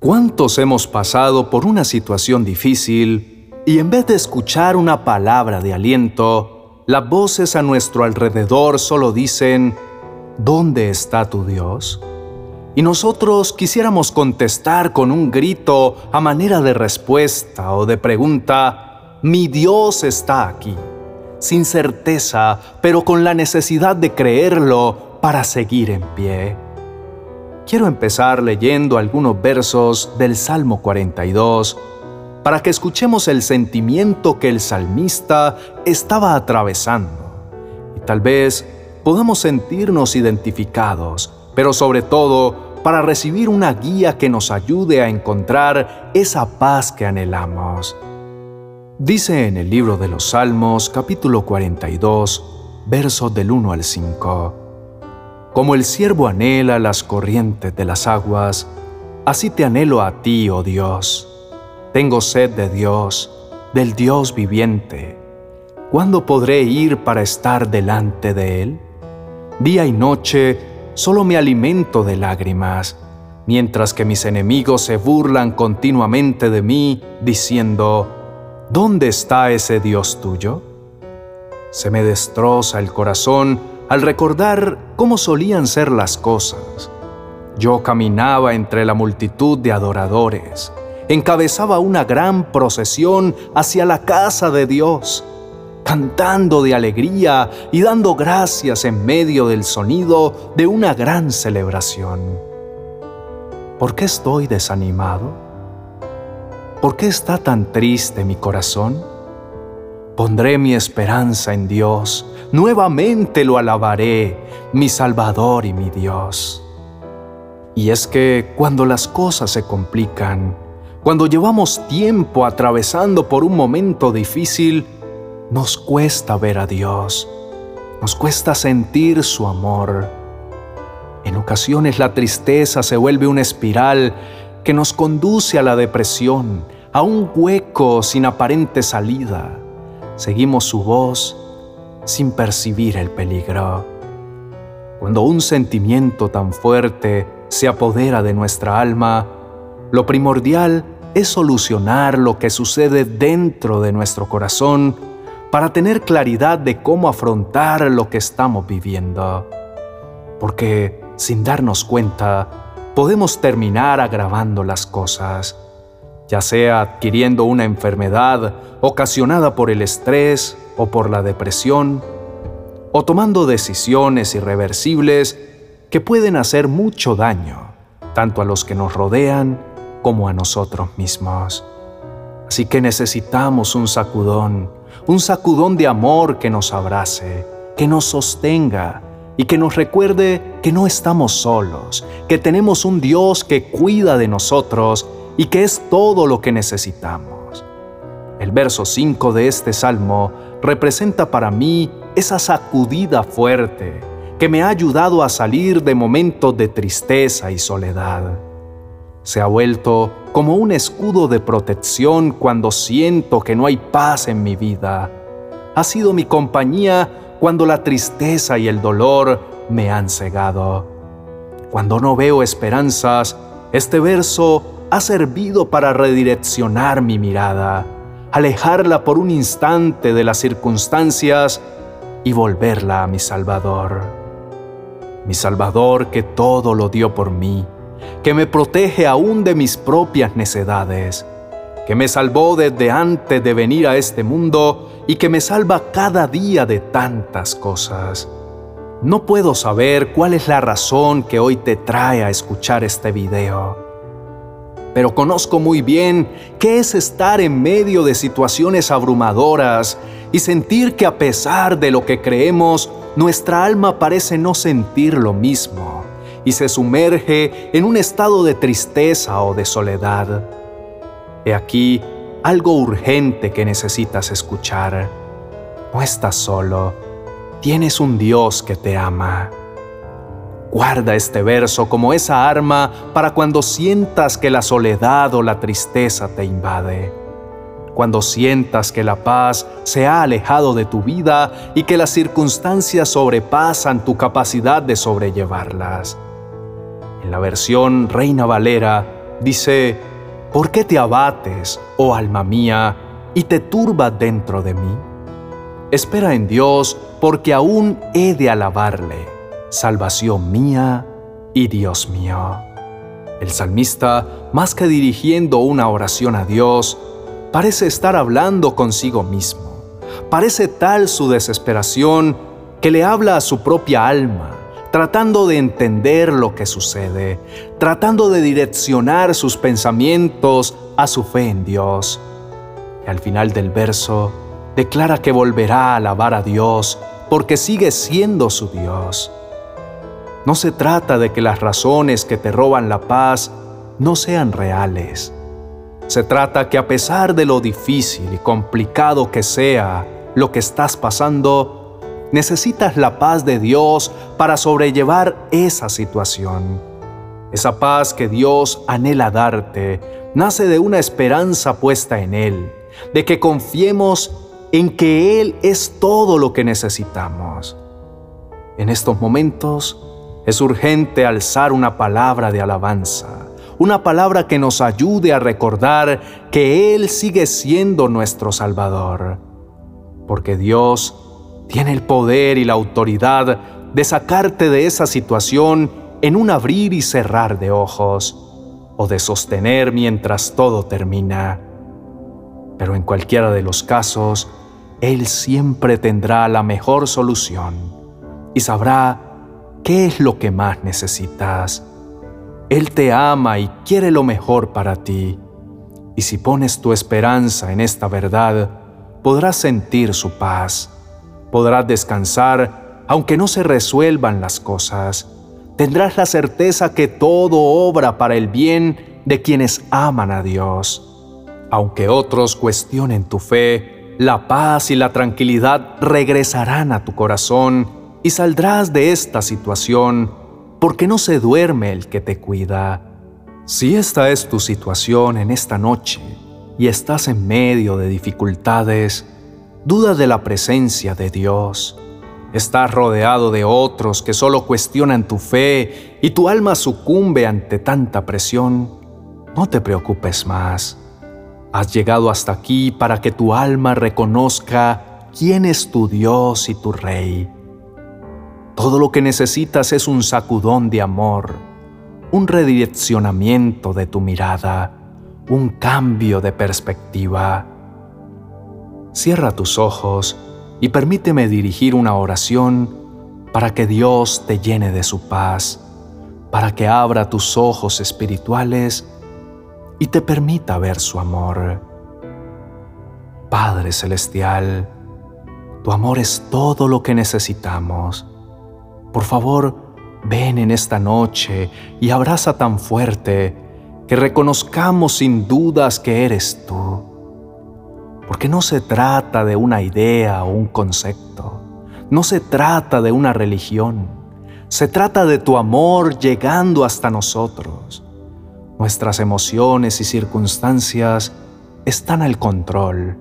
¿Cuántos hemos pasado por una situación difícil y en vez de escuchar una palabra de aliento, las voces a nuestro alrededor solo dicen, ¿dónde está tu Dios? Y nosotros quisiéramos contestar con un grito a manera de respuesta o de pregunta, mi Dios está aquí, sin certeza, pero con la necesidad de creerlo para seguir en pie quiero empezar leyendo algunos versos del Salmo 42 para que escuchemos el sentimiento que el salmista estaba atravesando y tal vez podamos sentirnos identificados, pero sobre todo para recibir una guía que nos ayude a encontrar esa paz que anhelamos. Dice en el libro de los Salmos capítulo 42, versos del 1 al 5. Como el siervo anhela las corrientes de las aguas, así te anhelo a ti, oh Dios. Tengo sed de Dios, del Dios viviente. ¿Cuándo podré ir para estar delante de Él? Día y noche solo me alimento de lágrimas, mientras que mis enemigos se burlan continuamente de mí, diciendo, ¿Dónde está ese Dios tuyo? Se me destroza el corazón al recordar cómo solían ser las cosas. Yo caminaba entre la multitud de adoradores, encabezaba una gran procesión hacia la casa de Dios, cantando de alegría y dando gracias en medio del sonido de una gran celebración. ¿Por qué estoy desanimado? ¿Por qué está tan triste mi corazón? Pondré mi esperanza en Dios, nuevamente lo alabaré, mi Salvador y mi Dios. Y es que cuando las cosas se complican, cuando llevamos tiempo atravesando por un momento difícil, nos cuesta ver a Dios, nos cuesta sentir su amor. En ocasiones la tristeza se vuelve una espiral que nos conduce a la depresión, a un hueco sin aparente salida seguimos su voz sin percibir el peligro. Cuando un sentimiento tan fuerte se apodera de nuestra alma, lo primordial es solucionar lo que sucede dentro de nuestro corazón para tener claridad de cómo afrontar lo que estamos viviendo. Porque sin darnos cuenta, podemos terminar agravando las cosas ya sea adquiriendo una enfermedad ocasionada por el estrés o por la depresión, o tomando decisiones irreversibles que pueden hacer mucho daño, tanto a los que nos rodean como a nosotros mismos. Así que necesitamos un sacudón, un sacudón de amor que nos abrace, que nos sostenga y que nos recuerde que no estamos solos, que tenemos un Dios que cuida de nosotros y que es todo lo que necesitamos. El verso 5 de este salmo representa para mí esa sacudida fuerte que me ha ayudado a salir de momentos de tristeza y soledad. Se ha vuelto como un escudo de protección cuando siento que no hay paz en mi vida. Ha sido mi compañía cuando la tristeza y el dolor me han cegado. Cuando no veo esperanzas, este verso ha servido para redireccionar mi mirada, alejarla por un instante de las circunstancias y volverla a mi Salvador. Mi Salvador que todo lo dio por mí, que me protege aún de mis propias necedades, que me salvó desde antes de venir a este mundo y que me salva cada día de tantas cosas. No puedo saber cuál es la razón que hoy te trae a escuchar este video pero conozco muy bien qué es estar en medio de situaciones abrumadoras y sentir que a pesar de lo que creemos, nuestra alma parece no sentir lo mismo y se sumerge en un estado de tristeza o de soledad. He aquí algo urgente que necesitas escuchar. No estás solo, tienes un Dios que te ama. Guarda este verso como esa arma para cuando sientas que la soledad o la tristeza te invade. Cuando sientas que la paz se ha alejado de tu vida y que las circunstancias sobrepasan tu capacidad de sobrellevarlas. En la versión Reina Valera dice, ¿por qué te abates, oh alma mía, y te turbas dentro de mí? Espera en Dios, porque aún he de alabarle, salvación mía y Dios mío. El salmista, más que dirigiendo una oración a Dios, parece estar hablando consigo mismo. Parece tal su desesperación que le habla a su propia alma, tratando de entender lo que sucede, tratando de direccionar sus pensamientos a su fe en Dios. Y al final del verso, declara que volverá a alabar a Dios porque sigue siendo su Dios. No se trata de que las razones que te roban la paz no sean reales. Se trata que a pesar de lo difícil y complicado que sea lo que estás pasando, necesitas la paz de Dios para sobrellevar esa situación. Esa paz que Dios anhela darte nace de una esperanza puesta en Él, de que confiemos en que Él es todo lo que necesitamos. En estos momentos es urgente alzar una palabra de alabanza, una palabra que nos ayude a recordar que Él sigue siendo nuestro Salvador, porque Dios tiene el poder y la autoridad de sacarte de esa situación en un abrir y cerrar de ojos, o de sostener mientras todo termina. Pero en cualquiera de los casos, Él siempre tendrá la mejor solución y sabrá qué es lo que más necesitas. Él te ama y quiere lo mejor para ti. Y si pones tu esperanza en esta verdad, podrás sentir su paz. Podrás descansar aunque no se resuelvan las cosas. Tendrás la certeza que todo obra para el bien de quienes aman a Dios. Aunque otros cuestionen tu fe, la paz y la tranquilidad regresarán a tu corazón y saldrás de esta situación porque no se duerme el que te cuida. Si esta es tu situación en esta noche y estás en medio de dificultades, duda de la presencia de Dios. Estás rodeado de otros que solo cuestionan tu fe y tu alma sucumbe ante tanta presión. No te preocupes más Has llegado hasta aquí para que tu alma reconozca quién es tu Dios y tu Rey. Todo lo que necesitas es un sacudón de amor, un redireccionamiento de tu mirada, un cambio de perspectiva. Cierra tus ojos y permíteme dirigir una oración para que Dios te llene de su paz, para que abra tus ojos espirituales y te permita ver su amor. Padre Celestial, tu amor es todo lo que necesitamos. Por favor, ven en esta noche y abraza tan fuerte que reconozcamos sin dudas que eres tú. Porque no se trata de una idea o un concepto, no se trata de una religión, se trata de tu amor llegando hasta nosotros Nuestras emociones y circunstancias están al control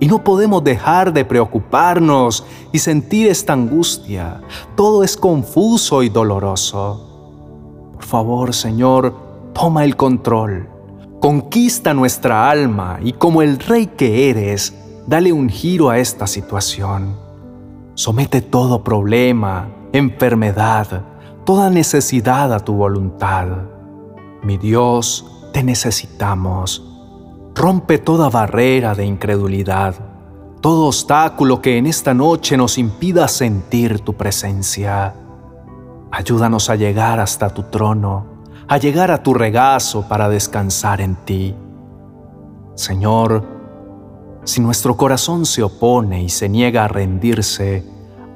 y no podemos dejar de preocuparnos y sentir esta angustia. Todo es confuso y doloroso. Por favor, Señor, toma el control. Conquista nuestra alma y como el rey que eres, dale un giro a esta situación. Somete todo problema, enfermedad, toda necesidad a tu voluntad. Mi Dios, te necesitamos. Rompe toda barrera de incredulidad, todo obstáculo que en esta noche nos impida sentir tu presencia. Ayúdanos a llegar hasta tu trono, a llegar a tu regazo para descansar en ti. Señor, si nuestro corazón se opone y se niega a rendirse,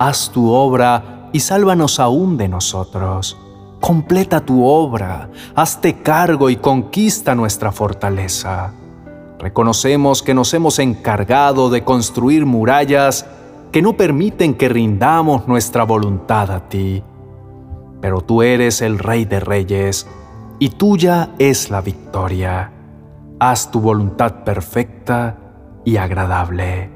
haz tu obra y sálvanos aún de nosotros. Completa tu obra, hazte cargo y conquista nuestra fortaleza. Reconocemos que nos hemos encargado de construir murallas que no permiten que rindamos nuestra voluntad a ti. Pero tú eres el Rey de Reyes y tuya es la victoria. Haz tu voluntad perfecta y agradable.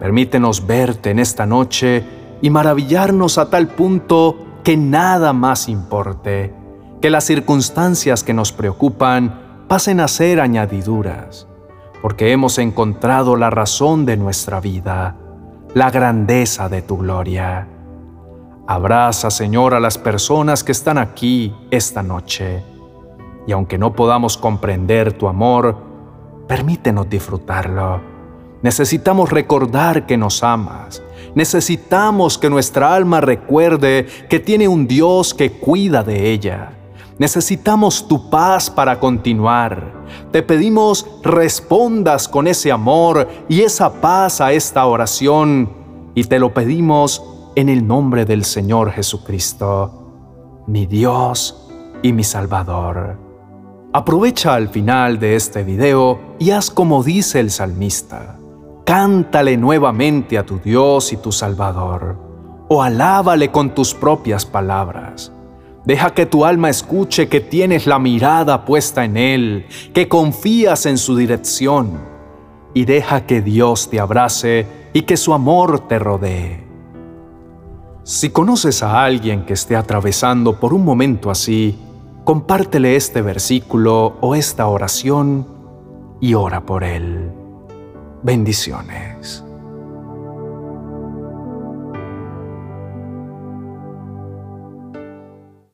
Permítenos verte en esta noche y maravillarnos a tal punto que nada más importe, Que las circunstancias que nos preocupan pasen a ser añadiduras, porque hemos encontrado la razón de nuestra vida, la grandeza de tu gloria. Abraza, Señor, a las personas que están aquí esta noche. Y aunque no podamos comprender tu amor, permítenos disfrutarlo. Necesitamos recordar que nos amas. Necesitamos que nuestra alma recuerde que tiene un Dios que cuida de ella. Necesitamos tu paz para continuar. Te pedimos respondas con ese amor y esa paz a esta oración y te lo pedimos en el nombre del Señor Jesucristo, mi Dios y mi Salvador. Aprovecha al final de este video y haz como dice el salmista. Cántale nuevamente a tu Dios y tu Salvador, o alábale con tus propias palabras. Deja que tu alma escuche que tienes la mirada puesta en Él, que confías en su dirección, y deja que Dios te abrace y que su amor te rodee. Si conoces a alguien que esté atravesando por un momento así, compártele este versículo o esta oración y ora por él. Bendiciones.